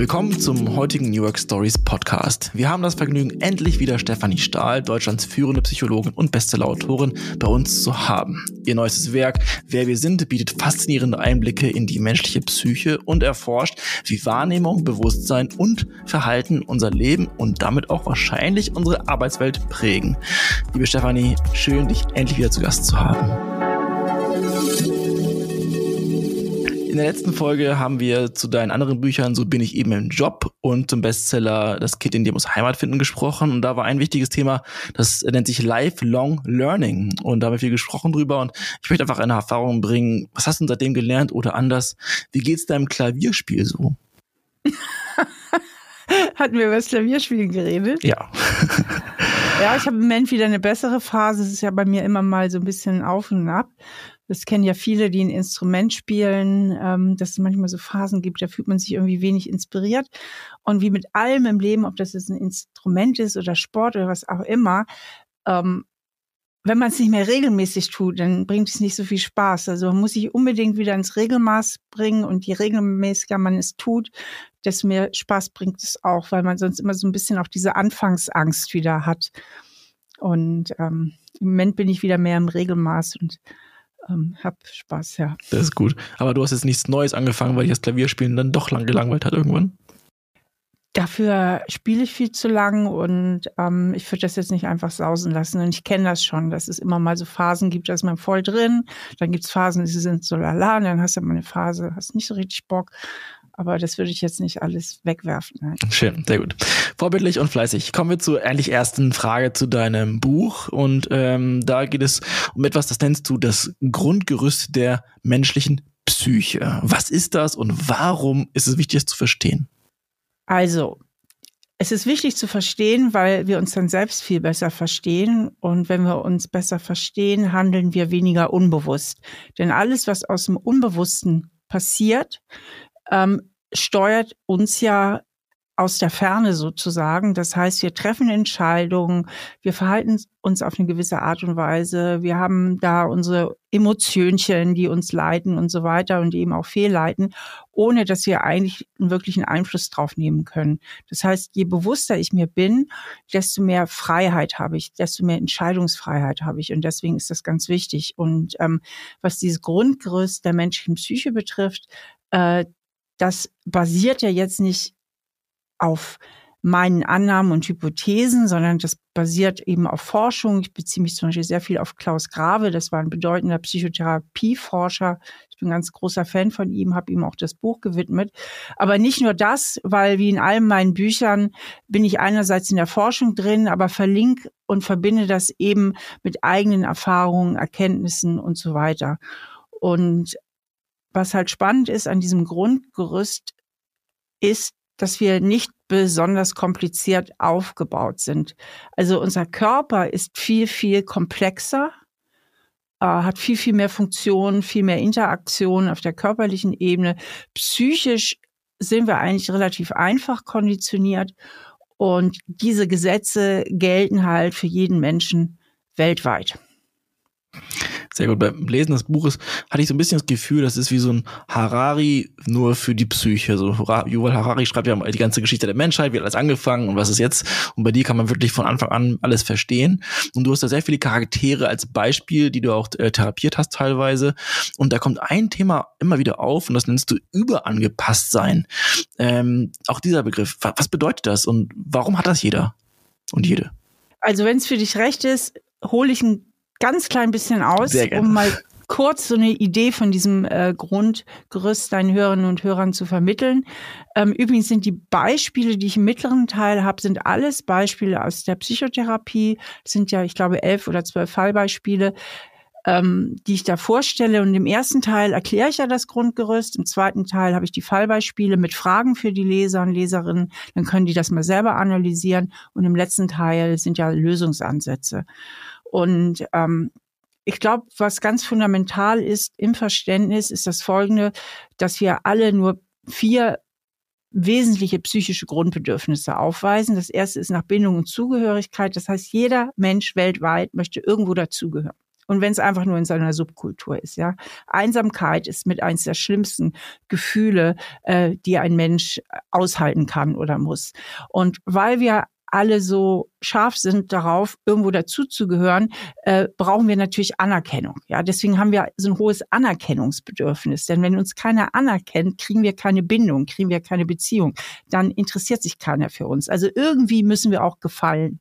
Willkommen zum heutigen New York Stories Podcast. Wir haben das Vergnügen, endlich wieder Stefanie Stahl, Deutschlands führende Psychologin und Bestsellerautorin, bei uns zu haben. Ihr neuestes Werk, Wer wir sind, bietet faszinierende Einblicke in die menschliche Psyche und erforscht, wie Wahrnehmung, Bewusstsein und Verhalten unser Leben und damit auch wahrscheinlich unsere Arbeitswelt prägen. Liebe Stefanie, schön, dich endlich wieder zu Gast zu haben. In der letzten Folge haben wir zu deinen anderen Büchern So bin ich eben im Job und zum Bestseller Das Kind in dir muss Heimat finden gesprochen. Und da war ein wichtiges Thema, das nennt sich Lifelong Learning. Und da haben wir viel gesprochen drüber. Und ich möchte einfach eine Erfahrung bringen. Was hast du seitdem gelernt oder anders? Wie geht's deinem Klavierspiel so? Hatten wir über das Klavierspielen geredet? Ja. ja, ich habe im Moment wieder eine bessere Phase. Es ist ja bei mir immer mal so ein bisschen auf und ab. Das kennen ja viele, die ein Instrument spielen, ähm, dass es manchmal so Phasen gibt, da fühlt man sich irgendwie wenig inspiriert. Und wie mit allem im Leben, ob das jetzt ein Instrument ist oder Sport oder was auch immer, ähm, wenn man es nicht mehr regelmäßig tut, dann bringt es nicht so viel Spaß. Also man muss sich unbedingt wieder ins Regelmaß bringen und je regelmäßiger man es tut, desto mehr Spaß bringt es auch, weil man sonst immer so ein bisschen auch diese Anfangsangst wieder hat. Und ähm, im Moment bin ich wieder mehr im Regelmaß und ähm, hab Spaß, ja. Das ist gut. Aber du hast jetzt nichts Neues angefangen, weil dich das Klavierspielen dann doch lang gelangweilt hat irgendwann? Dafür spiele ich viel zu lang und ähm, ich würde das jetzt nicht einfach sausen lassen. Und ich kenne das schon, dass es immer mal so Phasen gibt, da ist man voll drin. Dann gibt es Phasen, die sind so lala. Und dann hast du mal eine Phase, hast nicht so richtig Bock. Aber das würde ich jetzt nicht alles wegwerfen. Nein. Schön, sehr gut. Vorbildlich und fleißig. Kommen wir zur eigentlich ersten Frage zu deinem Buch. Und ähm, da geht es um etwas, das nennst du das Grundgerüst der menschlichen Psyche. Was ist das und warum ist es wichtig, es zu verstehen? Also, es ist wichtig zu verstehen, weil wir uns dann selbst viel besser verstehen. Und wenn wir uns besser verstehen, handeln wir weniger unbewusst. Denn alles, was aus dem Unbewussten passiert, ähm, steuert uns ja aus der Ferne sozusagen. Das heißt, wir treffen Entscheidungen, wir verhalten uns auf eine gewisse Art und Weise, wir haben da unsere Emotionchen, die uns leiten und so weiter und eben auch fehlleiten, ohne dass wir eigentlich einen wirklichen Einfluss drauf nehmen können. Das heißt, je bewusster ich mir bin, desto mehr Freiheit habe ich, desto mehr Entscheidungsfreiheit habe ich und deswegen ist das ganz wichtig. Und ähm, was dieses Grundgerüst der menschlichen Psyche betrifft, äh, das basiert ja jetzt nicht auf meinen Annahmen und Hypothesen, sondern das basiert eben auf Forschung. Ich beziehe mich zum Beispiel sehr viel auf Klaus Grave, das war ein bedeutender Psychotherapieforscher. Ich bin ganz großer Fan von ihm, habe ihm auch das Buch gewidmet. Aber nicht nur das, weil wie in allen meinen Büchern bin ich einerseits in der Forschung drin, aber verlinke und verbinde das eben mit eigenen Erfahrungen, Erkenntnissen und so weiter. Und was halt spannend ist an diesem Grundgerüst, ist, dass wir nicht besonders kompliziert aufgebaut sind. Also unser Körper ist viel, viel komplexer, äh, hat viel, viel mehr Funktionen, viel mehr Interaktionen auf der körperlichen Ebene. Psychisch sind wir eigentlich relativ einfach konditioniert und diese Gesetze gelten halt für jeden Menschen weltweit. Sehr gut. Beim Lesen des Buches hatte ich so ein bisschen das Gefühl, das ist wie so ein Harari nur für die Psyche. So Yuval Harari schreibt ja die ganze Geschichte der Menschheit, wie hat alles angefangen und was ist jetzt. Und bei dir kann man wirklich von Anfang an alles verstehen. Und du hast da sehr viele Charaktere als Beispiel, die du auch äh, therapiert hast teilweise. Und da kommt ein Thema immer wieder auf und das nennst du überangepasst sein. Ähm, auch dieser Begriff. Was bedeutet das und warum hat das jeder und jede? Also wenn es für dich recht ist, hole ich ein ganz klein bisschen aus, um mal kurz so eine Idee von diesem äh, Grundgerüst deinen Hörerinnen und Hörern zu vermitteln. Ähm, übrigens sind die Beispiele, die ich im mittleren Teil habe, sind alles Beispiele aus der Psychotherapie. Das sind ja, ich glaube, elf oder zwölf Fallbeispiele, ähm, die ich da vorstelle. Und im ersten Teil erkläre ich ja das Grundgerüst. Im zweiten Teil habe ich die Fallbeispiele mit Fragen für die Leser und Leserinnen. Dann können die das mal selber analysieren. Und im letzten Teil sind ja Lösungsansätze. Und ähm, ich glaube, was ganz fundamental ist im Verständnis, ist das Folgende, dass wir alle nur vier wesentliche psychische Grundbedürfnisse aufweisen. Das erste ist nach Bindung und Zugehörigkeit. Das heißt, jeder Mensch weltweit möchte irgendwo dazugehören. Und wenn es einfach nur in seiner Subkultur ist, ja. Einsamkeit ist mit eins der schlimmsten Gefühle, äh, die ein Mensch aushalten kann oder muss. Und weil wir alle so scharf sind darauf, irgendwo dazuzugehören, äh, brauchen wir natürlich Anerkennung. Ja, deswegen haben wir so ein hohes Anerkennungsbedürfnis. Denn wenn uns keiner anerkennt, kriegen wir keine Bindung, kriegen wir keine Beziehung. Dann interessiert sich keiner für uns. Also irgendwie müssen wir auch gefallen.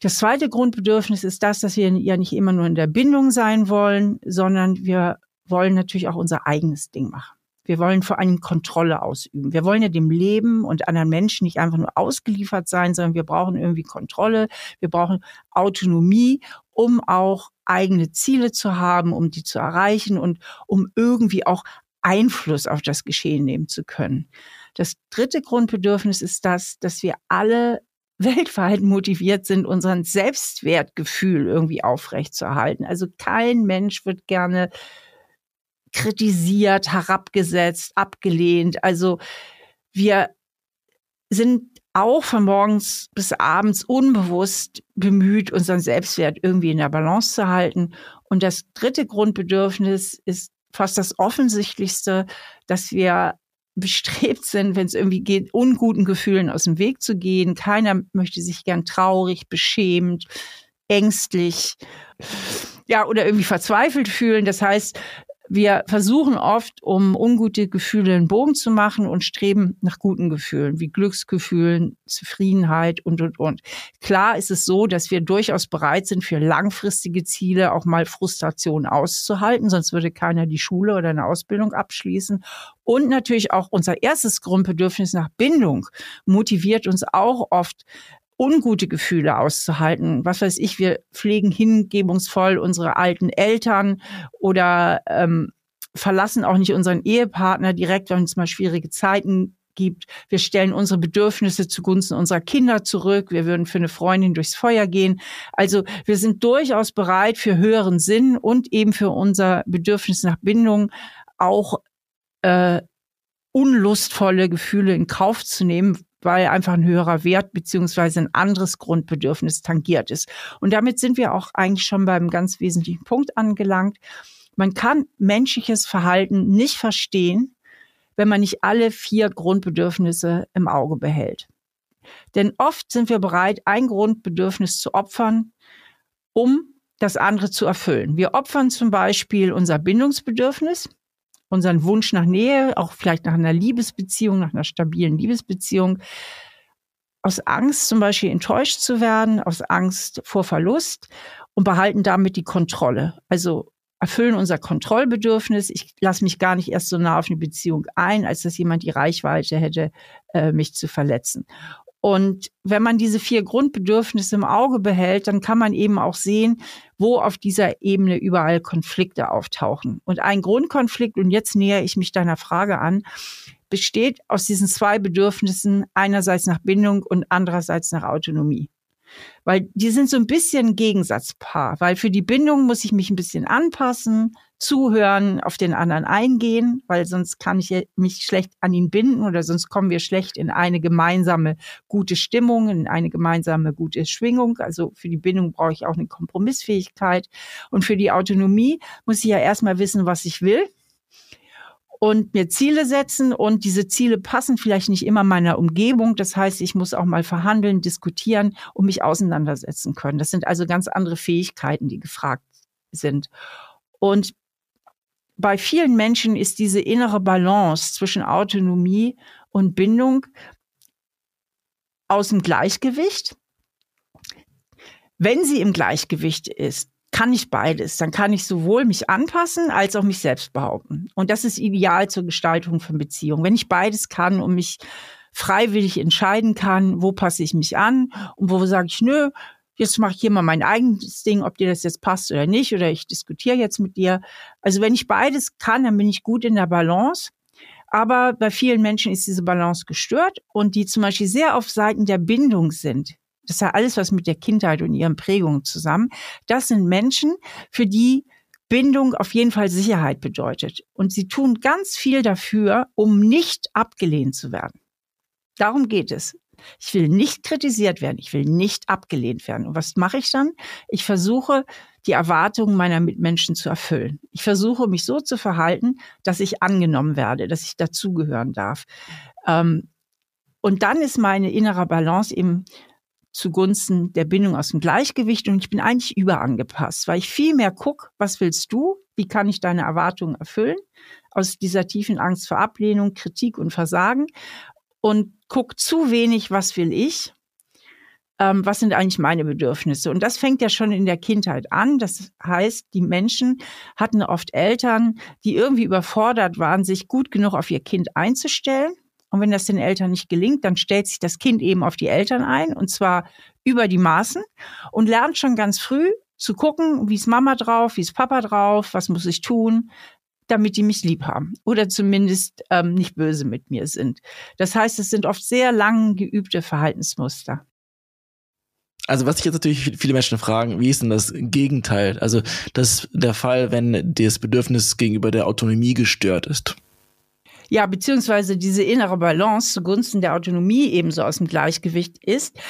Das zweite Grundbedürfnis ist das, dass wir ja nicht immer nur in der Bindung sein wollen, sondern wir wollen natürlich auch unser eigenes Ding machen. Wir wollen vor allem Kontrolle ausüben. Wir wollen ja dem Leben und anderen Menschen nicht einfach nur ausgeliefert sein, sondern wir brauchen irgendwie Kontrolle. Wir brauchen Autonomie, um auch eigene Ziele zu haben, um die zu erreichen und um irgendwie auch Einfluss auf das Geschehen nehmen zu können. Das dritte Grundbedürfnis ist das, dass wir alle weltweit motiviert sind, unseren Selbstwertgefühl irgendwie aufrechtzuerhalten. Also kein Mensch wird gerne kritisiert, herabgesetzt, abgelehnt. Also wir sind auch von morgens bis abends unbewusst bemüht, unseren Selbstwert irgendwie in der Balance zu halten. Und das dritte Grundbedürfnis ist fast das offensichtlichste, dass wir bestrebt sind, wenn es irgendwie geht, unguten Gefühlen aus dem Weg zu gehen. Keiner möchte sich gern traurig, beschämt, ängstlich, ja, oder irgendwie verzweifelt fühlen. Das heißt, wir versuchen oft, um ungute Gefühle einen Bogen zu machen und streben nach guten Gefühlen, wie Glücksgefühlen, Zufriedenheit und, und, und. Klar ist es so, dass wir durchaus bereit sind, für langfristige Ziele auch mal Frustration auszuhalten, sonst würde keiner die Schule oder eine Ausbildung abschließen. Und natürlich auch unser erstes Grundbedürfnis nach Bindung motiviert uns auch oft, ungute Gefühle auszuhalten. Was weiß ich, wir pflegen hingebungsvoll unsere alten Eltern oder ähm, verlassen auch nicht unseren Ehepartner direkt, wenn es mal schwierige Zeiten gibt. Wir stellen unsere Bedürfnisse zugunsten unserer Kinder zurück. Wir würden für eine Freundin durchs Feuer gehen. Also wir sind durchaus bereit für höheren Sinn und eben für unser Bedürfnis nach Bindung auch äh, unlustvolle Gefühle in Kauf zu nehmen, weil einfach ein höherer Wert beziehungsweise ein anderes Grundbedürfnis tangiert ist. Und damit sind wir auch eigentlich schon beim ganz wesentlichen Punkt angelangt. Man kann menschliches Verhalten nicht verstehen, wenn man nicht alle vier Grundbedürfnisse im Auge behält. Denn oft sind wir bereit, ein Grundbedürfnis zu opfern, um das andere zu erfüllen. Wir opfern zum Beispiel unser Bindungsbedürfnis, unseren Wunsch nach Nähe, auch vielleicht nach einer Liebesbeziehung, nach einer stabilen Liebesbeziehung, aus Angst zum Beispiel enttäuscht zu werden, aus Angst vor Verlust und behalten damit die Kontrolle. Also erfüllen unser Kontrollbedürfnis. Ich lasse mich gar nicht erst so nah auf eine Beziehung ein, als dass jemand die Reichweite hätte, äh, mich zu verletzen. Und wenn man diese vier Grundbedürfnisse im Auge behält, dann kann man eben auch sehen, wo auf dieser Ebene überall Konflikte auftauchen. Und ein Grundkonflikt, und jetzt nähere ich mich deiner Frage an, besteht aus diesen zwei Bedürfnissen, einerseits nach Bindung und andererseits nach Autonomie. Weil die sind so ein bisschen Gegensatzpaar, weil für die Bindung muss ich mich ein bisschen anpassen, zuhören, auf den anderen eingehen, weil sonst kann ich mich schlecht an ihn binden oder sonst kommen wir schlecht in eine gemeinsame gute Stimmung, in eine gemeinsame gute Schwingung. Also für die Bindung brauche ich auch eine Kompromissfähigkeit und für die Autonomie muss ich ja erstmal wissen, was ich will und mir Ziele setzen und diese Ziele passen vielleicht nicht immer meiner Umgebung. Das heißt, ich muss auch mal verhandeln, diskutieren und mich auseinandersetzen können. Das sind also ganz andere Fähigkeiten, die gefragt sind. Und bei vielen Menschen ist diese innere Balance zwischen Autonomie und Bindung aus dem Gleichgewicht. Wenn sie im Gleichgewicht ist, kann ich beides. Dann kann ich sowohl mich anpassen als auch mich selbst behaupten. Und das ist ideal zur Gestaltung von Beziehungen. Wenn ich beides kann und mich freiwillig entscheiden kann, wo passe ich mich an und wo sage ich, nö, jetzt mache ich hier mal mein eigenes Ding, ob dir das jetzt passt oder nicht, oder ich diskutiere jetzt mit dir. Also wenn ich beides kann, dann bin ich gut in der Balance. Aber bei vielen Menschen ist diese Balance gestört und die zum Beispiel sehr auf Seiten der Bindung sind. Das ja alles, was mit der Kindheit und ihren Prägungen zusammen. Das sind Menschen, für die Bindung auf jeden Fall Sicherheit bedeutet. Und sie tun ganz viel dafür, um nicht abgelehnt zu werden. Darum geht es. Ich will nicht kritisiert werden. Ich will nicht abgelehnt werden. Und was mache ich dann? Ich versuche, die Erwartungen meiner Mitmenschen zu erfüllen. Ich versuche mich so zu verhalten, dass ich angenommen werde, dass ich dazugehören darf. Ähm, und dann ist meine innere Balance eben zugunsten der Bindung aus dem Gleichgewicht und ich bin eigentlich überangepasst, weil ich viel mehr gucke, was willst du, wie kann ich deine Erwartungen erfüllen, aus dieser tiefen Angst vor Ablehnung, Kritik und Versagen und guck zu wenig, was will ich, ähm, was sind eigentlich meine Bedürfnisse. Und das fängt ja schon in der Kindheit an. Das heißt, die Menschen hatten oft Eltern, die irgendwie überfordert waren, sich gut genug auf ihr Kind einzustellen und wenn das den Eltern nicht gelingt, dann stellt sich das Kind eben auf die Eltern ein und zwar über die Maßen und lernt schon ganz früh zu gucken, wie ist Mama drauf, wie ist Papa drauf, was muss ich tun, damit die mich lieb haben oder zumindest ähm, nicht böse mit mir sind. Das heißt, es sind oft sehr lang geübte Verhaltensmuster. Also was sich jetzt natürlich viele Menschen fragen, wie ist denn das Gegenteil? Also das der Fall, wenn das Bedürfnis gegenüber der Autonomie gestört ist. Ja, beziehungsweise diese innere Balance zugunsten der Autonomie ebenso aus dem Gleichgewicht ist.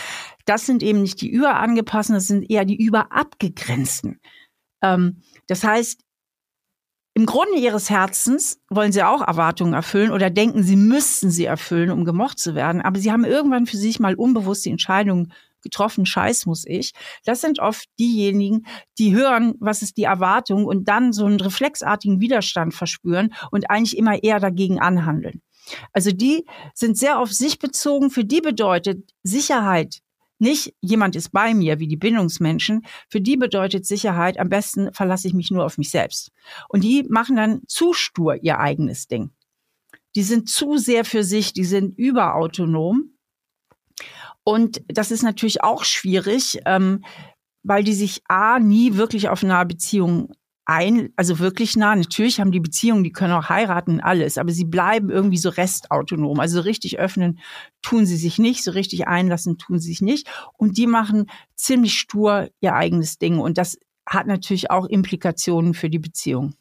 Das sind eben nicht die überangepassten, das sind eher die überabgegrenzten. Ähm, das heißt, im Grunde ihres Herzens wollen sie auch Erwartungen erfüllen oder denken, sie müssten sie erfüllen, um gemocht zu werden. Aber sie haben irgendwann für sich mal unbewusst die Entscheidung getroffen, scheiß muss ich. Das sind oft diejenigen, die hören, was ist die Erwartung und dann so einen reflexartigen Widerstand verspüren und eigentlich immer eher dagegen anhandeln. Also die sind sehr auf sich bezogen. Für die bedeutet Sicherheit nicht jemand ist bei mir, wie die Bindungsmenschen. Für die bedeutet Sicherheit, am besten verlasse ich mich nur auf mich selbst. Und die machen dann zu stur ihr eigenes Ding. Die sind zu sehr für sich, die sind überautonom und das ist natürlich auch schwierig, ähm, weil die sich A, nie wirklich auf nahe Beziehungen ein, also wirklich nah. Natürlich haben die Beziehungen, die können auch heiraten, alles, aber sie bleiben irgendwie so restautonom. Also so richtig öffnen tun sie sich nicht, so richtig einlassen tun sie sich nicht. Und die machen ziemlich stur ihr eigenes Ding. Und das hat natürlich auch Implikationen für die Beziehung.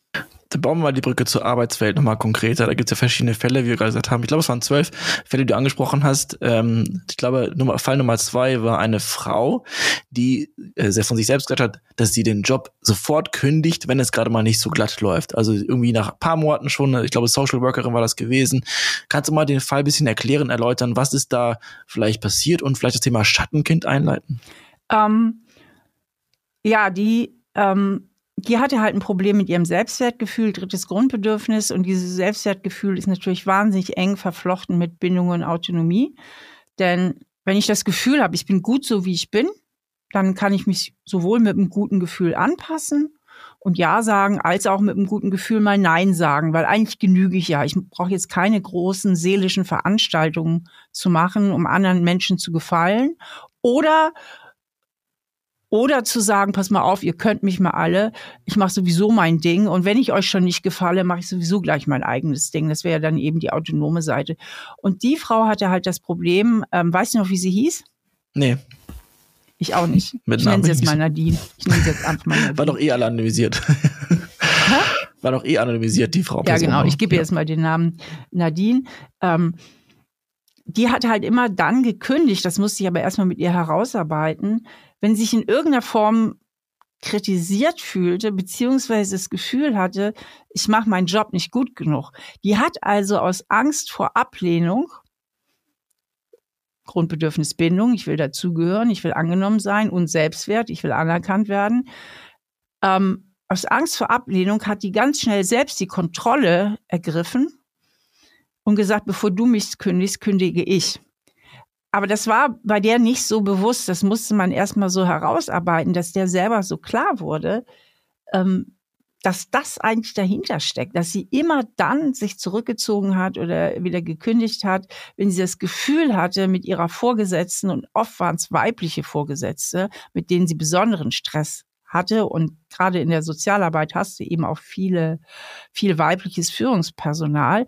Dann bauen wir mal die Brücke zur Arbeitswelt nochmal konkreter. Da gibt es ja verschiedene Fälle, wie wir gerade gesagt haben. Ich glaube, es waren zwölf Fälle, die du angesprochen hast. Ähm, ich glaube, Nummer, Fall Nummer zwei war eine Frau, die äh, sehr von sich selbst gesagt hat, dass sie den Job sofort kündigt, wenn es gerade mal nicht so glatt läuft. Also irgendwie nach ein paar Monaten schon, ich glaube, Social Workerin war das gewesen. Kannst du mal den Fall ein bisschen erklären, erläutern, was ist da vielleicht passiert und vielleicht das Thema Schattenkind einleiten? Ähm, ja, die ähm die hatte halt ein Problem mit ihrem Selbstwertgefühl, drittes Grundbedürfnis. Und dieses Selbstwertgefühl ist natürlich wahnsinnig eng verflochten mit Bindung und Autonomie. Denn wenn ich das Gefühl habe, ich bin gut so, wie ich bin, dann kann ich mich sowohl mit einem guten Gefühl anpassen und Ja sagen, als auch mit einem guten Gefühl mal Nein sagen, weil eigentlich genüge ich ja. Ich brauche jetzt keine großen seelischen Veranstaltungen zu machen, um anderen Menschen zu gefallen. Oder oder zu sagen, pass mal auf, ihr könnt mich mal alle, ich mache sowieso mein Ding und wenn ich euch schon nicht gefalle, mache ich sowieso gleich mein eigenes Ding. Das wäre dann eben die autonome Seite. Und die Frau hatte halt das Problem, ähm, weißt du noch, wie sie hieß? Nee. Ich auch nicht. Mit ich nenne sie jetzt mal Nadine. Ich nenne sie jetzt einfach mal Nadine. War doch eh anonymisiert. War doch eh anonymisiert, die Frau. Ja, genau. Ich gebe ja. jetzt mal den Namen Nadine. Ähm, die hat halt immer dann gekündigt, das musste ich aber erstmal mit ihr herausarbeiten, wenn sich in irgendeiner Form kritisiert fühlte, beziehungsweise das Gefühl hatte, ich mache meinen Job nicht gut genug. Die hat also aus Angst vor Ablehnung, Grundbedürfnis Bindung, ich will dazugehören, ich will angenommen sein und Selbstwert, ich will anerkannt werden, ähm, aus Angst vor Ablehnung hat die ganz schnell selbst die Kontrolle ergriffen und gesagt, bevor du mich kündigst, kündige ich. Aber das war bei der nicht so bewusst. Das musste man erstmal so herausarbeiten, dass der selber so klar wurde, ähm, dass das eigentlich dahinter steckt, dass sie immer dann sich zurückgezogen hat oder wieder gekündigt hat, wenn sie das Gefühl hatte, mit ihrer Vorgesetzten und oft waren es weibliche Vorgesetzte, mit denen sie besonderen Stress hatte und gerade in der Sozialarbeit hast du eben auch viele, viel weibliches Führungspersonal,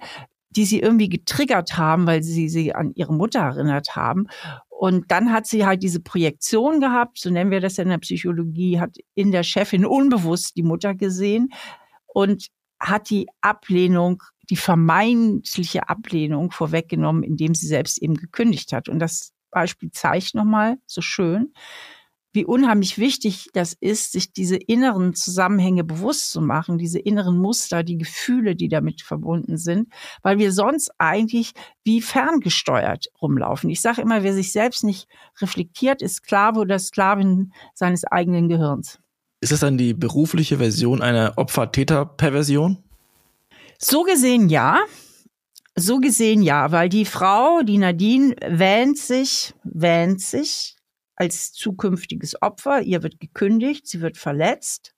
die sie irgendwie getriggert haben, weil sie sie an ihre Mutter erinnert haben. Und dann hat sie halt diese Projektion gehabt, so nennen wir das in der Psychologie, hat in der Chefin unbewusst die Mutter gesehen und hat die Ablehnung, die vermeintliche Ablehnung vorweggenommen, indem sie selbst eben gekündigt hat. Und das Beispiel zeigt nochmal so schön, wie unheimlich wichtig das ist, sich diese inneren Zusammenhänge bewusst zu machen, diese inneren Muster, die Gefühle, die damit verbunden sind, weil wir sonst eigentlich wie ferngesteuert rumlaufen. Ich sage immer, wer sich selbst nicht reflektiert, ist Sklave oder Sklavin seines eigenen Gehirns. Ist das dann die berufliche Version einer Opfer-Täter-Perversion? So gesehen ja. So gesehen ja, weil die Frau, die Nadine, wähnt sich, wähnt sich als zukünftiges Opfer. Ihr wird gekündigt, sie wird verletzt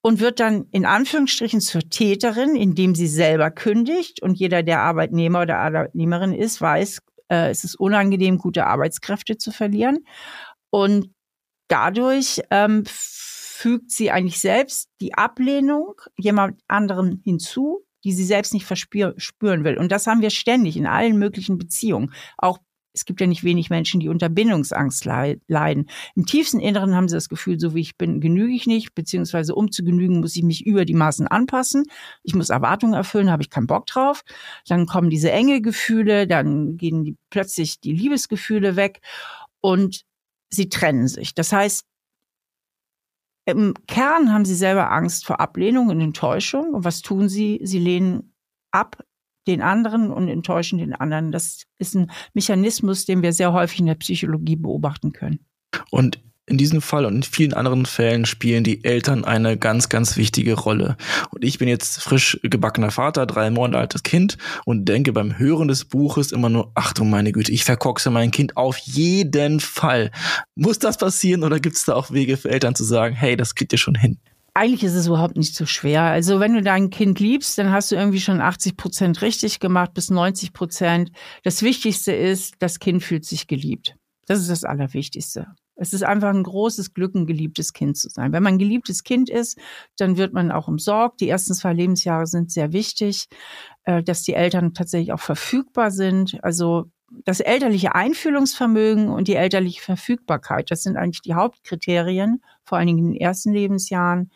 und wird dann in Anführungsstrichen zur Täterin, indem sie selber kündigt. Und jeder, der Arbeitnehmer oder Arbeitnehmerin ist, weiß, äh, es ist unangenehm, gute Arbeitskräfte zu verlieren. Und dadurch ähm, fügt sie eigentlich selbst die Ablehnung jemand anderen hinzu, die sie selbst nicht verspüren will. Und das haben wir ständig in allen möglichen Beziehungen. Auch es gibt ja nicht wenig Menschen, die unter Bindungsangst leiden. Im tiefsten Inneren haben sie das Gefühl, so wie ich bin, genüge ich nicht, beziehungsweise um zu genügen, muss ich mich über die Maßen anpassen. Ich muss Erwartungen erfüllen, habe ich keinen Bock drauf. Dann kommen diese enge Gefühle, dann gehen die, plötzlich die Liebesgefühle weg und sie trennen sich. Das heißt, im Kern haben sie selber Angst vor Ablehnung und Enttäuschung. Und was tun sie? Sie lehnen ab, den anderen und enttäuschen den anderen. Das ist ein Mechanismus, den wir sehr häufig in der Psychologie beobachten können. Und in diesem Fall und in vielen anderen Fällen spielen die Eltern eine ganz, ganz wichtige Rolle. Und ich bin jetzt frisch gebackener Vater, drei Monate altes Kind und denke beim Hören des Buches immer nur, ach du meine Güte, ich verkoxe mein Kind auf jeden Fall. Muss das passieren oder gibt es da auch Wege für Eltern zu sagen, hey, das kriegt ihr schon hin? Eigentlich ist es überhaupt nicht so schwer. Also wenn du dein Kind liebst, dann hast du irgendwie schon 80 Prozent richtig gemacht bis 90 Prozent. Das Wichtigste ist, das Kind fühlt sich geliebt. Das ist das Allerwichtigste. Es ist einfach ein großes Glück, ein geliebtes Kind zu sein. Wenn man ein geliebtes Kind ist, dann wird man auch umsorgt. Die ersten zwei Lebensjahre sind sehr wichtig, äh, dass die Eltern tatsächlich auch verfügbar sind. Also das elterliche Einfühlungsvermögen und die elterliche Verfügbarkeit, das sind eigentlich die Hauptkriterien, vor allen Dingen in den ersten Lebensjahren.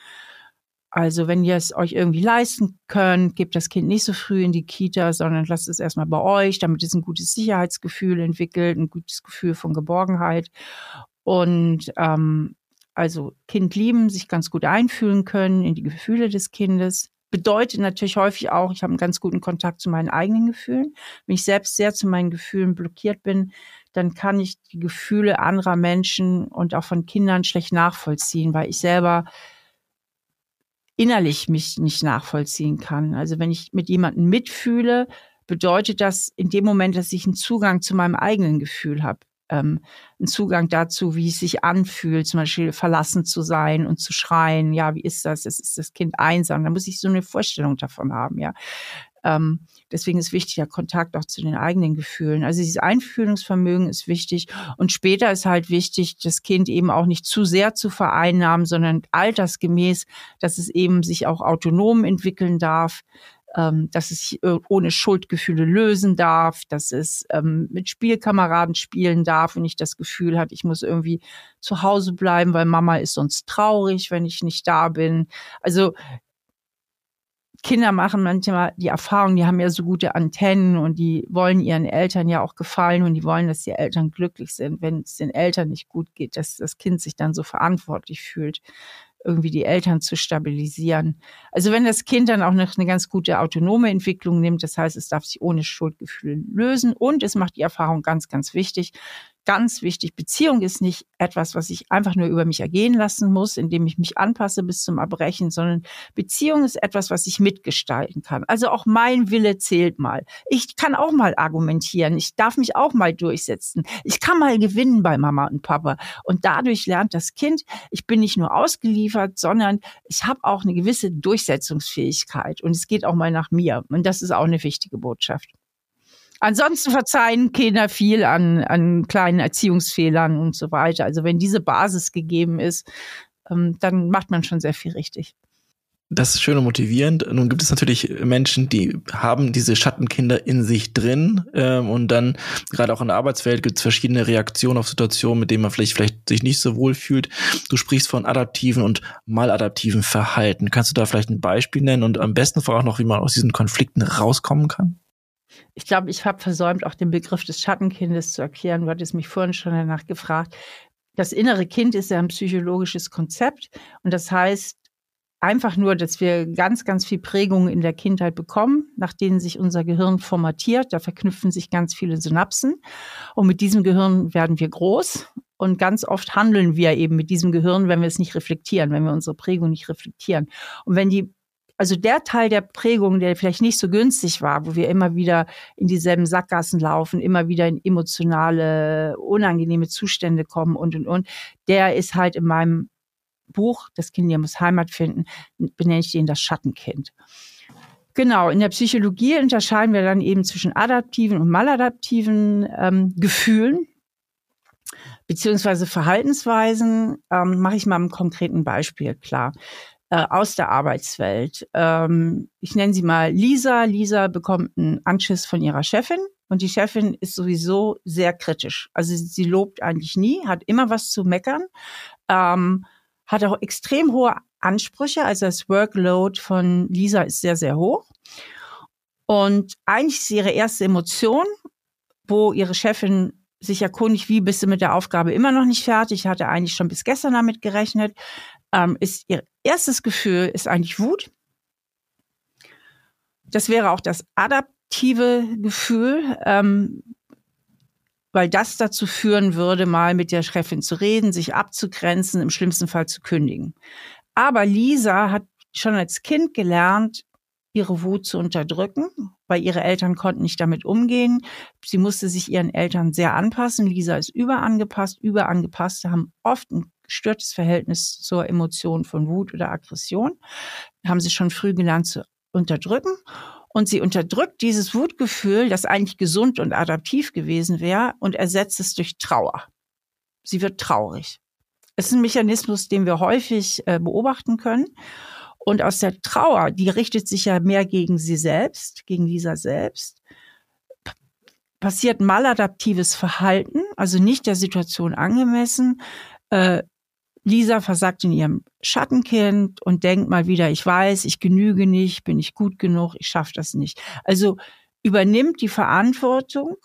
Also wenn ihr es euch irgendwie leisten könnt, gebt das Kind nicht so früh in die Kita, sondern lasst es erstmal bei euch, damit es ein gutes Sicherheitsgefühl entwickelt, ein gutes Gefühl von Geborgenheit. Und ähm, also Kind lieben, sich ganz gut einfühlen können in die Gefühle des Kindes bedeutet natürlich häufig auch, ich habe einen ganz guten Kontakt zu meinen eigenen Gefühlen. Wenn ich selbst sehr zu meinen Gefühlen blockiert bin, dann kann ich die Gefühle anderer Menschen und auch von Kindern schlecht nachvollziehen, weil ich selber innerlich mich nicht nachvollziehen kann. Also wenn ich mit jemandem mitfühle, bedeutet das in dem Moment, dass ich einen Zugang zu meinem eigenen Gefühl habe ähm, einen Zugang dazu, wie es sich anfühlt, zum Beispiel verlassen zu sein und zu schreien. Ja, wie ist das? Es ist das Kind einsam. Da muss ich so eine Vorstellung davon haben, ja. Ähm, deswegen ist wichtig der Kontakt auch zu den eigenen Gefühlen. Also dieses Einfühlungsvermögen ist wichtig. Und später ist halt wichtig, das Kind eben auch nicht zu sehr zu vereinnahmen, sondern altersgemäß, dass es eben sich auch autonom entwickeln darf ähm, dass es äh, ohne Schuldgefühle lösen darf, dass es ähm, mit Spielkameraden spielen darf und nicht das Gefühl hat, ich muss irgendwie zu Hause bleiben, weil Mama ist sonst traurig, wenn ich nicht da bin. Also Kinder machen manchmal die Erfahrung, die haben ja so gute Antennen und die wollen ihren Eltern ja auch gefallen und die wollen, dass die Eltern glücklich sind. Wenn es den Eltern nicht gut geht, dass das Kind sich dann so verantwortlich fühlt irgendwie die Eltern zu stabilisieren. Also wenn das Kind dann auch noch eine ganz gute autonome Entwicklung nimmt, das heißt, es darf sich ohne Schuldgefühle lösen und es macht die Erfahrung ganz, ganz wichtig, ganz wichtig, Beziehung ist nicht etwas, was ich einfach nur über mich ergehen lassen muss, indem ich mich anpasse bis zum Erbrechen, sondern Beziehung ist etwas, was ich mitgestalten kann. Also auch mein Wille zählt mal. Ich kann auch mal argumentieren. Ich darf mich auch mal durchsetzen. Ich kann mal gewinnen bei Mama und Papa. Und dadurch lernt das Kind, ich bin nicht nur ausgeliefert, sondern ich habe auch eine gewisse Durchsetzungsfähigkeit. Und es geht auch mal nach mir. Und das ist auch eine wichtige Botschaft. Ansonsten verzeihen Kinder viel an, an kleinen Erziehungsfehlern und so weiter. Also wenn diese Basis gegeben ist, ähm, dann macht man schon sehr viel richtig. Das ist schön und motivierend. Nun gibt es natürlich Menschen, die haben diese Schattenkinder in sich drin ähm, und dann gerade auch in der Arbeitswelt gibt es verschiedene Reaktionen auf Situationen, mit denen man vielleicht vielleicht sich nicht so wohl fühlt. Du sprichst von adaptiven und maladaptiven Verhalten. Kannst du da vielleicht ein Beispiel nennen und am besten auch noch, wie man aus diesen Konflikten rauskommen kann? Ich glaube, ich habe versäumt, auch den Begriff des Schattenkindes zu erklären. Du hattest mich vorhin schon danach gefragt. das innere Kind ist ja ein psychologisches Konzept und das heißt einfach nur, dass wir ganz, ganz viel Prägungen in der Kindheit bekommen, nach denen sich unser Gehirn formatiert. Da verknüpfen sich ganz viele Synapsen und mit diesem Gehirn werden wir groß und ganz oft handeln wir eben mit diesem Gehirn, wenn wir es nicht reflektieren, wenn wir unsere Prägung nicht reflektieren. Und wenn die also der Teil der Prägung, der vielleicht nicht so günstig war, wo wir immer wieder in dieselben Sackgassen laufen, immer wieder in emotionale, unangenehme Zustände kommen und, und, und, der ist halt in meinem Buch, das Kind muss Heimat finden, benenne ich den das Schattenkind. Genau, in der Psychologie unterscheiden wir dann eben zwischen adaptiven und maladaptiven ähm, Gefühlen beziehungsweise Verhaltensweisen. Ähm, Mache ich mal ein konkreten Beispiel klar äh, aus der Arbeitswelt. Ähm, ich nenne sie mal Lisa. Lisa bekommt einen Anschiss von ihrer Chefin und die Chefin ist sowieso sehr kritisch. Also sie lobt eigentlich nie, hat immer was zu meckern, ähm, hat auch extrem hohe Ansprüche. Also das Workload von Lisa ist sehr, sehr hoch. Und eigentlich ist ihre erste Emotion, wo ihre Chefin sich erkundigt, wie bist du mit der Aufgabe immer noch nicht fertig? Hatte eigentlich schon bis gestern damit gerechnet ähm, ist ihr erstes Gefühl ist eigentlich Wut. Das wäre auch das adaptive Gefühl, ähm, weil das dazu führen würde, mal mit der Chefin zu reden, sich abzugrenzen, im schlimmsten Fall zu kündigen. Aber Lisa hat schon als Kind gelernt, ihre Wut zu unterdrücken, weil ihre Eltern konnten nicht damit umgehen. Sie musste sich ihren Eltern sehr anpassen. Lisa ist überangepasst. Überangepasste haben oft ein gestörtes Verhältnis zur Emotion von Wut oder Aggression. Haben sie schon früh gelernt zu unterdrücken. Und sie unterdrückt dieses Wutgefühl, das eigentlich gesund und adaptiv gewesen wäre, und ersetzt es durch Trauer. Sie wird traurig. Es ist ein Mechanismus, den wir häufig äh, beobachten können. Und aus der Trauer, die richtet sich ja mehr gegen sie selbst, gegen Lisa selbst, passiert maladaptives Verhalten, also nicht der Situation angemessen. Äh, Lisa versagt in ihrem Schattenkind und denkt mal wieder, ich weiß, ich genüge nicht, bin ich gut genug, ich schaffe das nicht. Also übernimmt die Verantwortung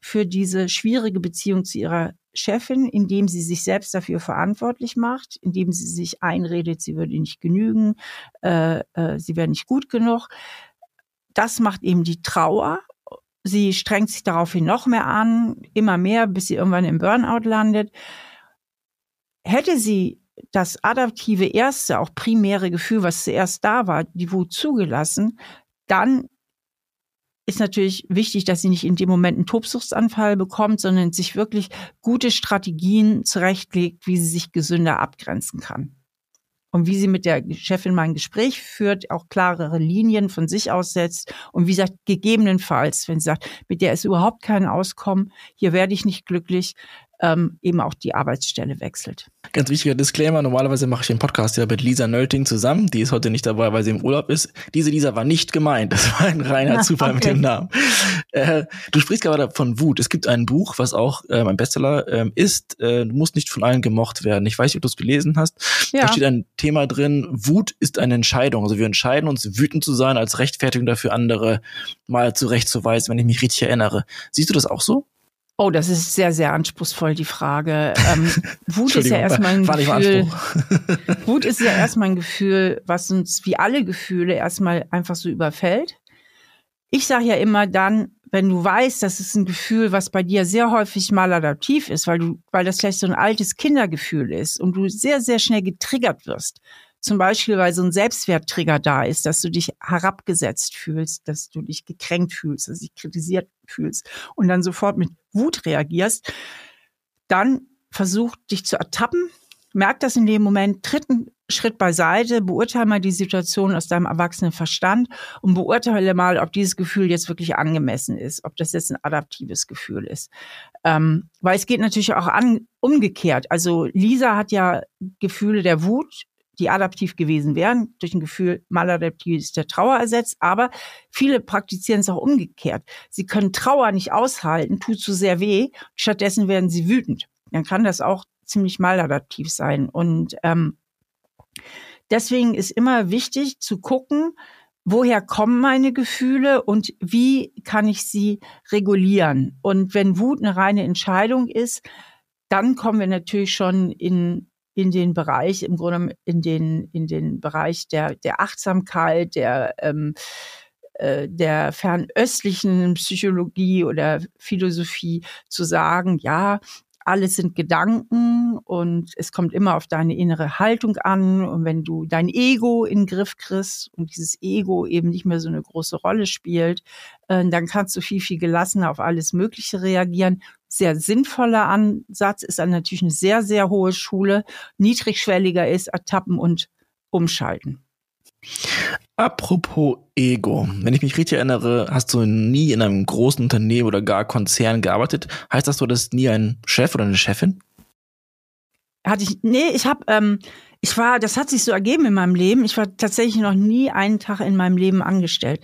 für diese schwierige Beziehung zu ihrer Chefin, indem sie sich selbst dafür verantwortlich macht, indem sie sich einredet, sie würde nicht genügen, äh, äh, sie wäre nicht gut genug. Das macht eben die Trauer. Sie strengt sich daraufhin noch mehr an, immer mehr, bis sie irgendwann im Burnout landet hätte sie das adaptive erste, auch primäre Gefühl, was zuerst da war, die Wut zugelassen, dann ist natürlich wichtig, dass sie nicht in dem Moment einen Tobsuchtsanfall bekommt, sondern sich wirklich gute Strategien zurechtlegt, wie sie sich gesünder abgrenzen kann. Und wie sie mit der Chefin mal ein Gespräch führt, auch klarere Linien von sich aussetzt. Und wie gesagt, gegebenenfalls, wenn sie sagt, mit der ist überhaupt kein Auskommen, hier werde ich nicht glücklich, ähm, eben auch die Arbeitsstelle wechselt. Ganz wichtiger Disclaimer, normalerweise mache ich den Podcast ja mit Lisa Nölting zusammen, die ist heute nicht dabei, weil sie im Urlaub ist. Diese Lisa war nicht gemeint, das war ein reiner Zufall okay. mit dem Namen. Äh, du sprichst gerade von Wut. Es gibt ein Buch, was auch ähm, ein Bestseller ähm, ist, äh, du musst nicht von allen gemocht werden. Ich weiß nicht, ob du es gelesen hast. Ja. Da steht ein Thema drin, Wut ist eine Entscheidung. Also wir entscheiden uns, wütend zu sein, als Rechtfertigung dafür, andere mal zurechtzuweisen, wenn ich mich richtig erinnere. Siehst du das auch so? Oh, das ist sehr, sehr anspruchsvoll, die Frage. Ähm, Wut ist ja erstmal ein Gefühl. Wut ist ja erstmal ein Gefühl, was uns wie alle Gefühle erstmal einfach so überfällt. Ich sage ja immer dann, wenn du weißt, das ist ein Gefühl, was bei dir sehr häufig mal adaptiv ist, weil du, weil das vielleicht so ein altes Kindergefühl ist und du sehr, sehr schnell getriggert wirst, zum Beispiel, weil so ein Selbstwerttrigger da ist, dass du dich herabgesetzt fühlst, dass du dich gekränkt fühlst, dass du dich kritisiert fühlst und dann sofort mit Wut reagierst, dann versuch dich zu ertappen, merk das in dem Moment, tritt einen Schritt beiseite, beurteile mal die Situation aus deinem erwachsenen Verstand und beurteile mal, ob dieses Gefühl jetzt wirklich angemessen ist, ob das jetzt ein adaptives Gefühl ist. Ähm, weil es geht natürlich auch an, umgekehrt. Also Lisa hat ja Gefühle der Wut, die adaptiv gewesen wären, durch ein Gefühl maladaptiv ist der Trauer ersetzt. Aber viele praktizieren es auch umgekehrt. Sie können Trauer nicht aushalten, tut zu sehr weh. Stattdessen werden sie wütend. Dann kann das auch ziemlich maladaptiv sein. Und ähm, deswegen ist immer wichtig zu gucken, woher kommen meine Gefühle und wie kann ich sie regulieren. Und wenn Wut eine reine Entscheidung ist, dann kommen wir natürlich schon in, in den Bereich, im Grunde in den, in den Bereich der, der Achtsamkeit, der, ähm, äh, der fernöstlichen Psychologie oder Philosophie zu sagen, ja, alles sind Gedanken und es kommt immer auf deine innere Haltung an. Und wenn du dein Ego in den Griff kriegst und dieses Ego eben nicht mehr so eine große Rolle spielt, äh, dann kannst du viel, viel gelassener auf alles Mögliche reagieren. Sehr sinnvoller Ansatz ist dann natürlich eine sehr, sehr hohe Schule. Niedrigschwelliger ist Ertappen und Umschalten. Apropos Ego. Wenn ich mich richtig erinnere, hast du nie in einem großen Unternehmen oder gar Konzern gearbeitet. Heißt das, du hattest nie einen Chef oder eine Chefin? Hatte ich, nee, ich habe, ähm, ich war, das hat sich so ergeben in meinem Leben. Ich war tatsächlich noch nie einen Tag in meinem Leben angestellt.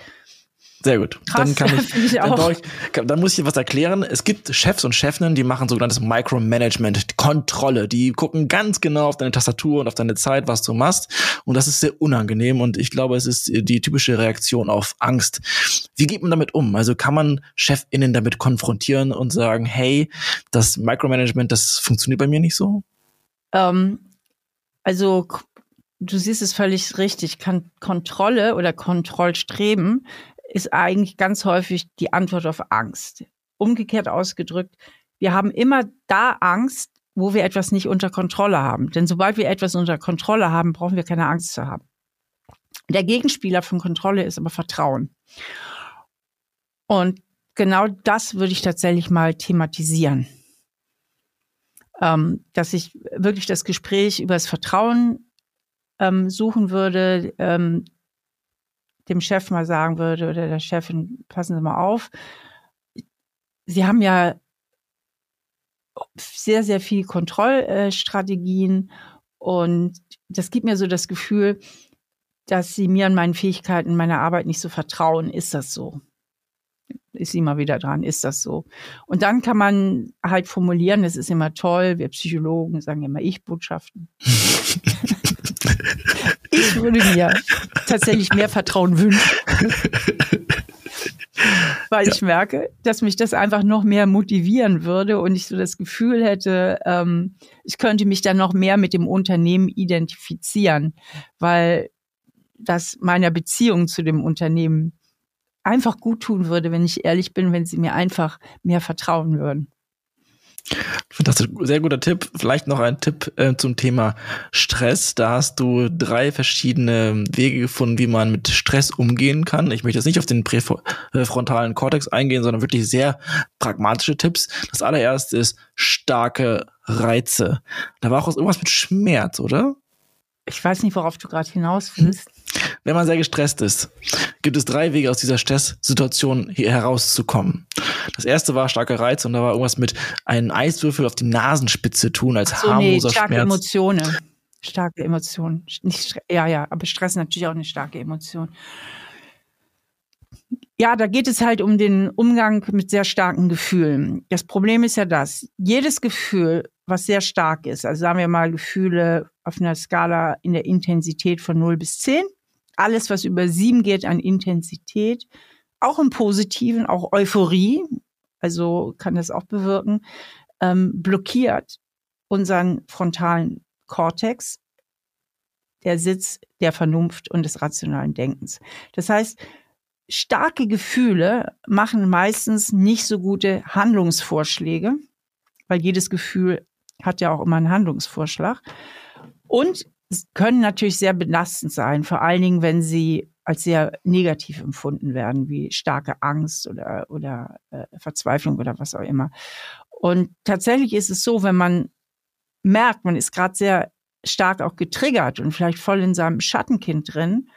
Sehr gut. Krass, dann kann ich, ich dann, ich, dann, muss ich was erklären. Es gibt Chefs und Chefinnen, die machen sogenanntes Micromanagement, Kontrolle. Die gucken ganz genau auf deine Tastatur und auf deine Zeit, was du machst. Und das ist sehr unangenehm. Und ich glaube, es ist die typische Reaktion auf Angst. Wie geht man damit um? Also kann man ChefInnen damit konfrontieren und sagen, hey, das Micromanagement, das funktioniert bei mir nicht so? Ähm, also du siehst es völlig richtig. Kann Kontrolle oder Kontrollstreben ist eigentlich ganz häufig die Antwort auf Angst. Umgekehrt ausgedrückt, wir haben immer da Angst, wo wir etwas nicht unter Kontrolle haben. Denn sobald wir etwas unter Kontrolle haben, brauchen wir keine Angst zu haben. Der Gegenspieler von Kontrolle ist aber Vertrauen. Und genau das würde ich tatsächlich mal thematisieren. Ähm, dass ich wirklich das Gespräch über das Vertrauen ähm, suchen würde, ähm, dem Chef mal sagen würde oder der Chefin, passen Sie mal auf. Sie haben ja sehr, sehr viel Kontrollstrategien und das gibt mir so das Gefühl, dass Sie mir an meinen Fähigkeiten, meiner Arbeit nicht so vertrauen. Ist das so? Ist immer wieder dran, ist das so? Und dann kann man halt formulieren, das ist immer toll, wir Psychologen sagen immer Ich-Botschaften. ich würde mir tatsächlich mehr Vertrauen wünschen. Weil ja. ich merke, dass mich das einfach noch mehr motivieren würde und ich so das Gefühl hätte, ähm, ich könnte mich dann noch mehr mit dem Unternehmen identifizieren, weil das meiner Beziehung zu dem Unternehmen einfach gut tun würde, wenn ich ehrlich bin, wenn sie mir einfach mehr vertrauen würden. Fantastisch, sehr guter Tipp. Vielleicht noch ein Tipp äh, zum Thema Stress. Da hast du drei verschiedene Wege gefunden, wie man mit Stress umgehen kann. Ich möchte jetzt nicht auf den präfrontalen Kortex eingehen, sondern wirklich sehr pragmatische Tipps. Das allererste ist starke Reize. Da war auch irgendwas mit Schmerz, oder? Ich weiß nicht, worauf du gerade hinaus willst. Wenn man sehr gestresst ist, gibt es drei Wege aus dieser Stresssituation hier herauszukommen. Das erste war starker Reiz und da war irgendwas mit einem Eiswürfel auf die Nasenspitze tun als so, harmloser nee, starke Schmerz. Emotionen. Starke Emotionen. Nicht, ja, ja, aber Stress ist natürlich auch eine starke Emotion. Ja, da geht es halt um den Umgang mit sehr starken Gefühlen. Das Problem ist ja das, jedes Gefühl, was sehr stark ist, also sagen wir mal Gefühle auf einer Skala in der Intensität von 0 bis 10, alles, was über 7 geht an Intensität, auch im Positiven, auch Euphorie, also kann das auch bewirken, ähm, blockiert unseren frontalen Kortex, der Sitz der Vernunft und des rationalen Denkens. Das heißt, starke Gefühle machen meistens nicht so gute Handlungsvorschläge, weil jedes Gefühl hat ja auch immer einen Handlungsvorschlag. Und können natürlich sehr belastend sein, vor allen Dingen, wenn sie als sehr negativ empfunden werden, wie starke Angst oder, oder äh, Verzweiflung oder was auch immer. Und tatsächlich ist es so, wenn man merkt, man ist gerade sehr stark auch getriggert und vielleicht voll in seinem Schattenkind drin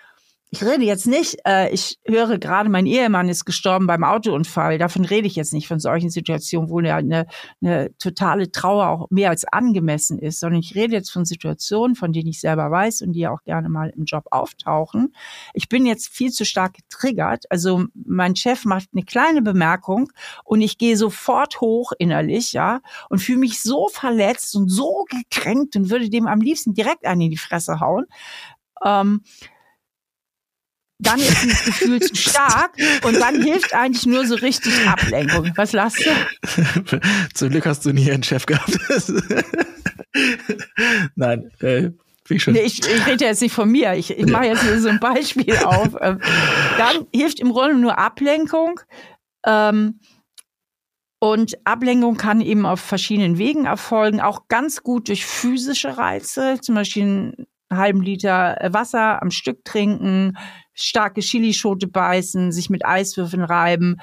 ich rede jetzt nicht, äh, ich höre gerade, mein Ehemann ist gestorben beim Autounfall. Davon rede ich jetzt nicht, von solchen Situationen, wo eine, eine, eine totale Trauer auch mehr als angemessen ist, sondern ich rede jetzt von Situationen, von denen ich selber weiß und die ja auch gerne mal im Job auftauchen. Ich bin jetzt viel zu stark getriggert. Also mein Chef macht eine kleine Bemerkung und ich gehe sofort hoch innerlich, ja, und fühle mich so verletzt und so gekränkt und würde dem am liebsten direkt einen in die Fresse hauen. Ähm, dann ist das Gefühl zu stark und dann hilft eigentlich nur so richtig Ablenkung. Was lachst du? Zum Glück hast du nie einen Chef gehabt. Nein, äh, wie schön. Nee, ich, ich rede jetzt nicht von mir. Ich, ich mache jetzt nur so ein Beispiel auf. Ähm, dann hilft im Grunde nur Ablenkung. Ähm, und Ablenkung kann eben auf verschiedenen Wegen erfolgen, auch ganz gut durch physische Reize, zum Beispiel einen halben Liter Wasser am Stück trinken, starke Chilischote beißen, sich mit Eiswürfeln reiben,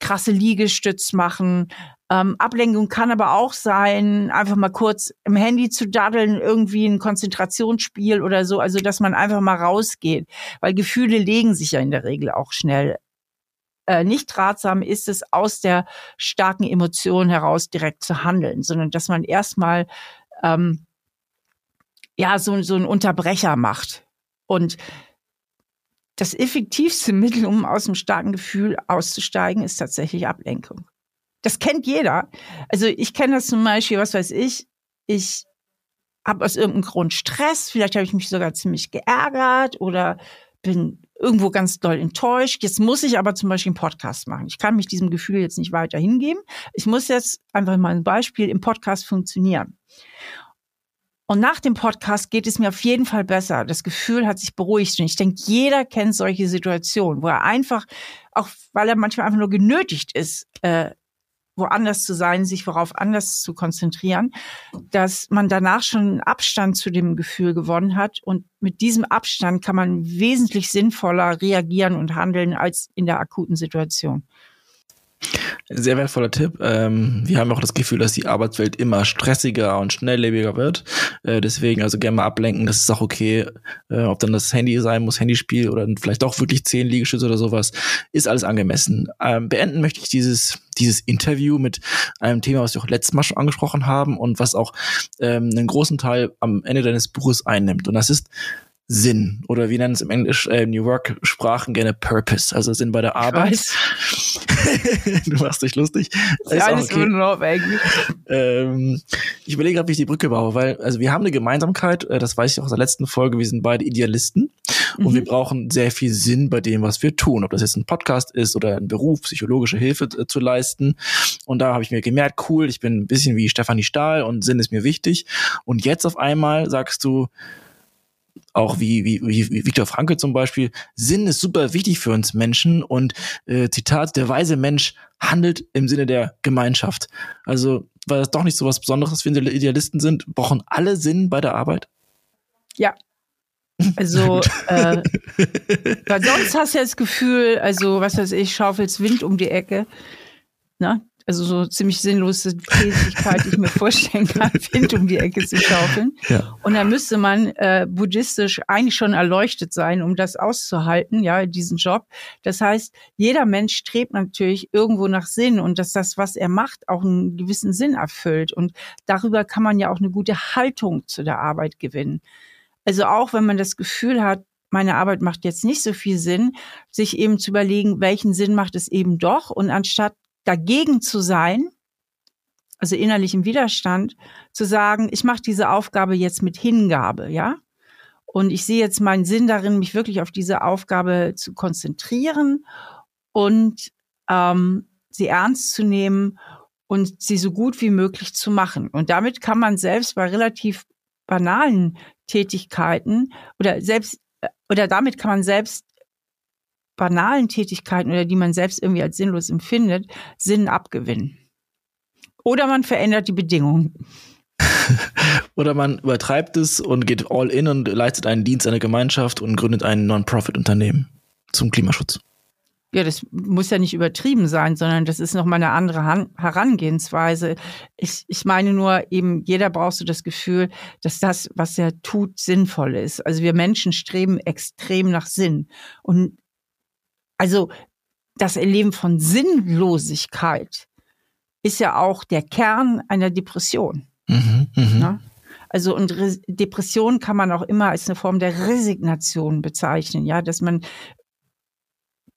krasse Liegestütz machen. Ähm, Ablenkung kann aber auch sein, einfach mal kurz im Handy zu daddeln, irgendwie ein Konzentrationsspiel oder so, also dass man einfach mal rausgeht, weil Gefühle legen sich ja in der Regel auch schnell. Äh, nicht ratsam ist es, aus der starken Emotion heraus direkt zu handeln, sondern dass man erstmal ähm, ja so, so einen Unterbrecher macht. Und das effektivste Mittel, um aus dem starken Gefühl auszusteigen, ist tatsächlich Ablenkung. Das kennt jeder. Also ich kenne das zum Beispiel, was weiß ich, ich habe aus irgendeinem Grund Stress, vielleicht habe ich mich sogar ziemlich geärgert oder bin irgendwo ganz doll enttäuscht. Jetzt muss ich aber zum Beispiel einen Podcast machen. Ich kann mich diesem Gefühl jetzt nicht weiter hingeben. Ich muss jetzt einfach mal ein Beispiel im Podcast funktionieren. Und nach dem Podcast geht es mir auf jeden Fall besser. Das Gefühl hat sich beruhigt. Und ich denke, jeder kennt solche Situationen, wo er einfach, auch weil er manchmal einfach nur genötigt ist, äh, woanders zu sein, sich worauf anders zu konzentrieren, dass man danach schon Abstand zu dem Gefühl gewonnen hat. Und mit diesem Abstand kann man wesentlich sinnvoller reagieren und handeln als in der akuten Situation. Sehr wertvoller Tipp. Ähm, wir haben auch das Gefühl, dass die Arbeitswelt immer stressiger und schnelllebiger wird. Äh, deswegen also gerne mal ablenken. Das ist auch okay. Äh, ob dann das Handy sein muss, Handyspiel oder vielleicht auch wirklich zehn Liegestütze oder sowas, ist alles angemessen. Ähm, beenden möchte ich dieses dieses Interview mit einem Thema, was wir auch letztes Mal schon angesprochen haben und was auch ähm, einen großen Teil am Ende deines Buches einnimmt. Und das ist Sinn oder wie nennen es im Englisch, äh, New Work Sprachen gerne Purpose, also Sinn bei der Arbeit. du machst dich lustig. Das ist alles okay. nur auf Englisch. Ähm, ich überlege gerade, wie ich die Brücke baue, weil also wir haben eine Gemeinsamkeit, äh, das weiß ich auch aus der letzten Folge, wir sind beide Idealisten mhm. und wir brauchen sehr viel Sinn bei dem, was wir tun, ob das jetzt ein Podcast ist oder ein Beruf, psychologische Hilfe äh, zu leisten. Und da habe ich mir gemerkt, cool, ich bin ein bisschen wie Stefanie Stahl und Sinn ist mir wichtig. Und jetzt auf einmal sagst du, auch wie, wie, wie Viktor Franke zum Beispiel, Sinn ist super wichtig für uns Menschen und äh, Zitat, der weise Mensch handelt im Sinne der Gemeinschaft. Also, weil das doch nicht so was Besonderes, wenn wir Idealisten sind, brauchen alle Sinn bei der Arbeit? Ja. Also, äh, weil sonst hast du ja das Gefühl, also, was weiß ich, schaufelst Wind um die Ecke. Ne? Also so ziemlich sinnlose Tätigkeit, die ich mir vorstellen kann, Wind um die Ecke zu schaufeln. Ja. Und da müsste man äh, buddhistisch eigentlich schon erleuchtet sein, um das auszuhalten, ja, diesen Job. Das heißt, jeder Mensch strebt natürlich irgendwo nach Sinn und dass das, was er macht, auch einen gewissen Sinn erfüllt. Und darüber kann man ja auch eine gute Haltung zu der Arbeit gewinnen. Also auch wenn man das Gefühl hat, meine Arbeit macht jetzt nicht so viel Sinn, sich eben zu überlegen, welchen Sinn macht es eben doch und anstatt dagegen zu sein, also innerlich im Widerstand, zu sagen, ich mache diese Aufgabe jetzt mit Hingabe, ja? Und ich sehe jetzt meinen Sinn darin, mich wirklich auf diese Aufgabe zu konzentrieren und ähm, sie ernst zu nehmen und sie so gut wie möglich zu machen. Und damit kann man selbst bei relativ banalen Tätigkeiten oder selbst äh, oder damit kann man selbst banalen Tätigkeiten oder die man selbst irgendwie als sinnlos empfindet, Sinn abgewinnen. Oder man verändert die Bedingungen. Oder man übertreibt es und geht all in und leistet einen Dienst der Gemeinschaft und gründet ein Non-Profit-Unternehmen zum Klimaschutz. Ja, das muss ja nicht übertrieben sein, sondern das ist nochmal eine andere Han Herangehensweise. Ich, ich meine nur eben, jeder braucht so das Gefühl, dass das, was er tut, sinnvoll ist. Also wir Menschen streben extrem nach Sinn. Und also das Erleben von Sinnlosigkeit ist ja auch der Kern einer Depression. Mhm, mh. Ne? Also und Re Depression kann man auch immer als eine Form der Resignation bezeichnen, ja, dass man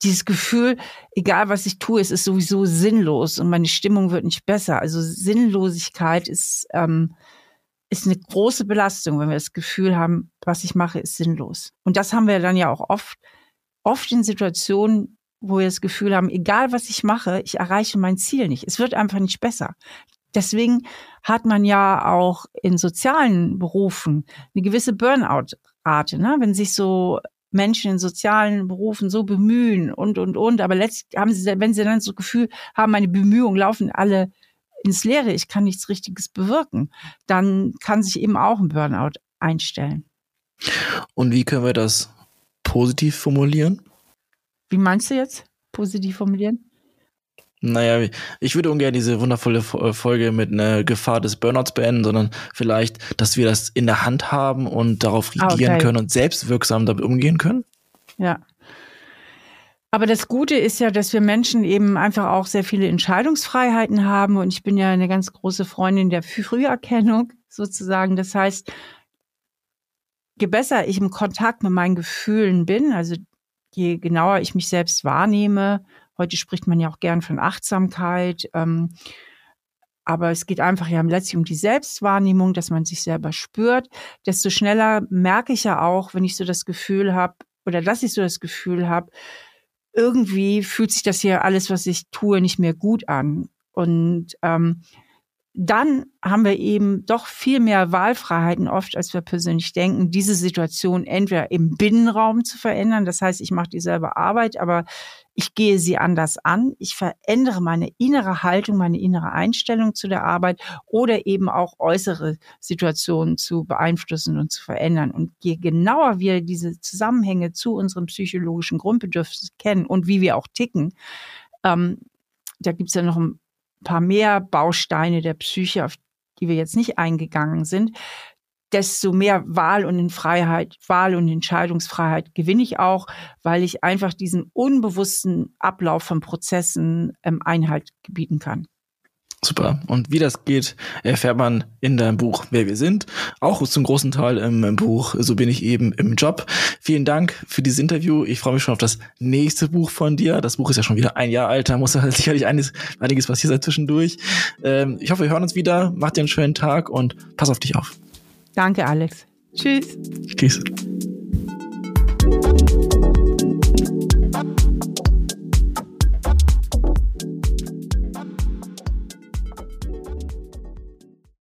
dieses Gefühl, egal was ich tue, es ist sowieso sinnlos und meine Stimmung wird nicht besser. Also Sinnlosigkeit ist ähm, ist eine große Belastung, wenn wir das Gefühl haben, was ich mache, ist sinnlos. Und das haben wir dann ja auch oft oft in Situationen, wo wir das Gefühl haben, egal was ich mache, ich erreiche mein Ziel nicht. Es wird einfach nicht besser. Deswegen hat man ja auch in sozialen Berufen eine gewisse Burnout-Rate, ne? wenn sich so Menschen in sozialen Berufen so bemühen und, und, und. Aber letztlich haben sie, wenn sie dann so das Gefühl haben, meine Bemühungen laufen alle ins Leere, ich kann nichts Richtiges bewirken, dann kann sich eben auch ein Burnout einstellen. Und wie können wir das positiv formulieren? Wie meinst du jetzt positiv formulieren? Naja, ich würde ungern diese wundervolle äh, Folge mit einer Gefahr des Burnouts beenden, sondern vielleicht, dass wir das in der Hand haben und darauf ah, reagieren okay. können und selbstwirksam damit umgehen können. Ja. Aber das Gute ist ja, dass wir Menschen eben einfach auch sehr viele Entscheidungsfreiheiten haben. Und ich bin ja eine ganz große Freundin der Früherkennung sozusagen. Das heißt, je besser ich im Kontakt mit meinen Gefühlen bin, also je genauer ich mich selbst wahrnehme, heute spricht man ja auch gern von Achtsamkeit, ähm, aber es geht einfach ja letztlich um die Selbstwahrnehmung, dass man sich selber spürt, desto schneller merke ich ja auch, wenn ich so das Gefühl habe, oder dass ich so das Gefühl habe, irgendwie fühlt sich das hier alles, was ich tue, nicht mehr gut an. Und ähm, dann haben wir eben doch viel mehr Wahlfreiheiten oft, als wir persönlich denken, diese Situation entweder im Binnenraum zu verändern. Das heißt, ich mache dieselbe Arbeit, aber ich gehe sie anders an. Ich verändere meine innere Haltung, meine innere Einstellung zu der Arbeit oder eben auch äußere Situationen zu beeinflussen und zu verändern. Und je genauer wir diese Zusammenhänge zu unseren psychologischen Grundbedürfnissen kennen und wie wir auch ticken, ähm, da gibt's ja noch ein paar mehr Bausteine der Psyche, auf die wir jetzt nicht eingegangen sind, desto mehr Wahl und Freiheit, Wahl und Entscheidungsfreiheit gewinne ich auch, weil ich einfach diesen unbewussten Ablauf von Prozessen ähm, Einhalt gebieten kann. Super. Und wie das geht, erfährt man in deinem Buch, wer wir sind. Auch zum großen Teil im Buch So bin ich eben im Job. Vielen Dank für dieses Interview. Ich freue mich schon auf das nächste Buch von dir. Das Buch ist ja schon wieder ein Jahr alt. Da muss ja sicherlich einiges, einiges passiert sein zwischendurch. Ähm, ich hoffe, wir hören uns wieder. Mach dir einen schönen Tag und pass auf dich auf. Danke, Alex. Tschüss. Tschüss.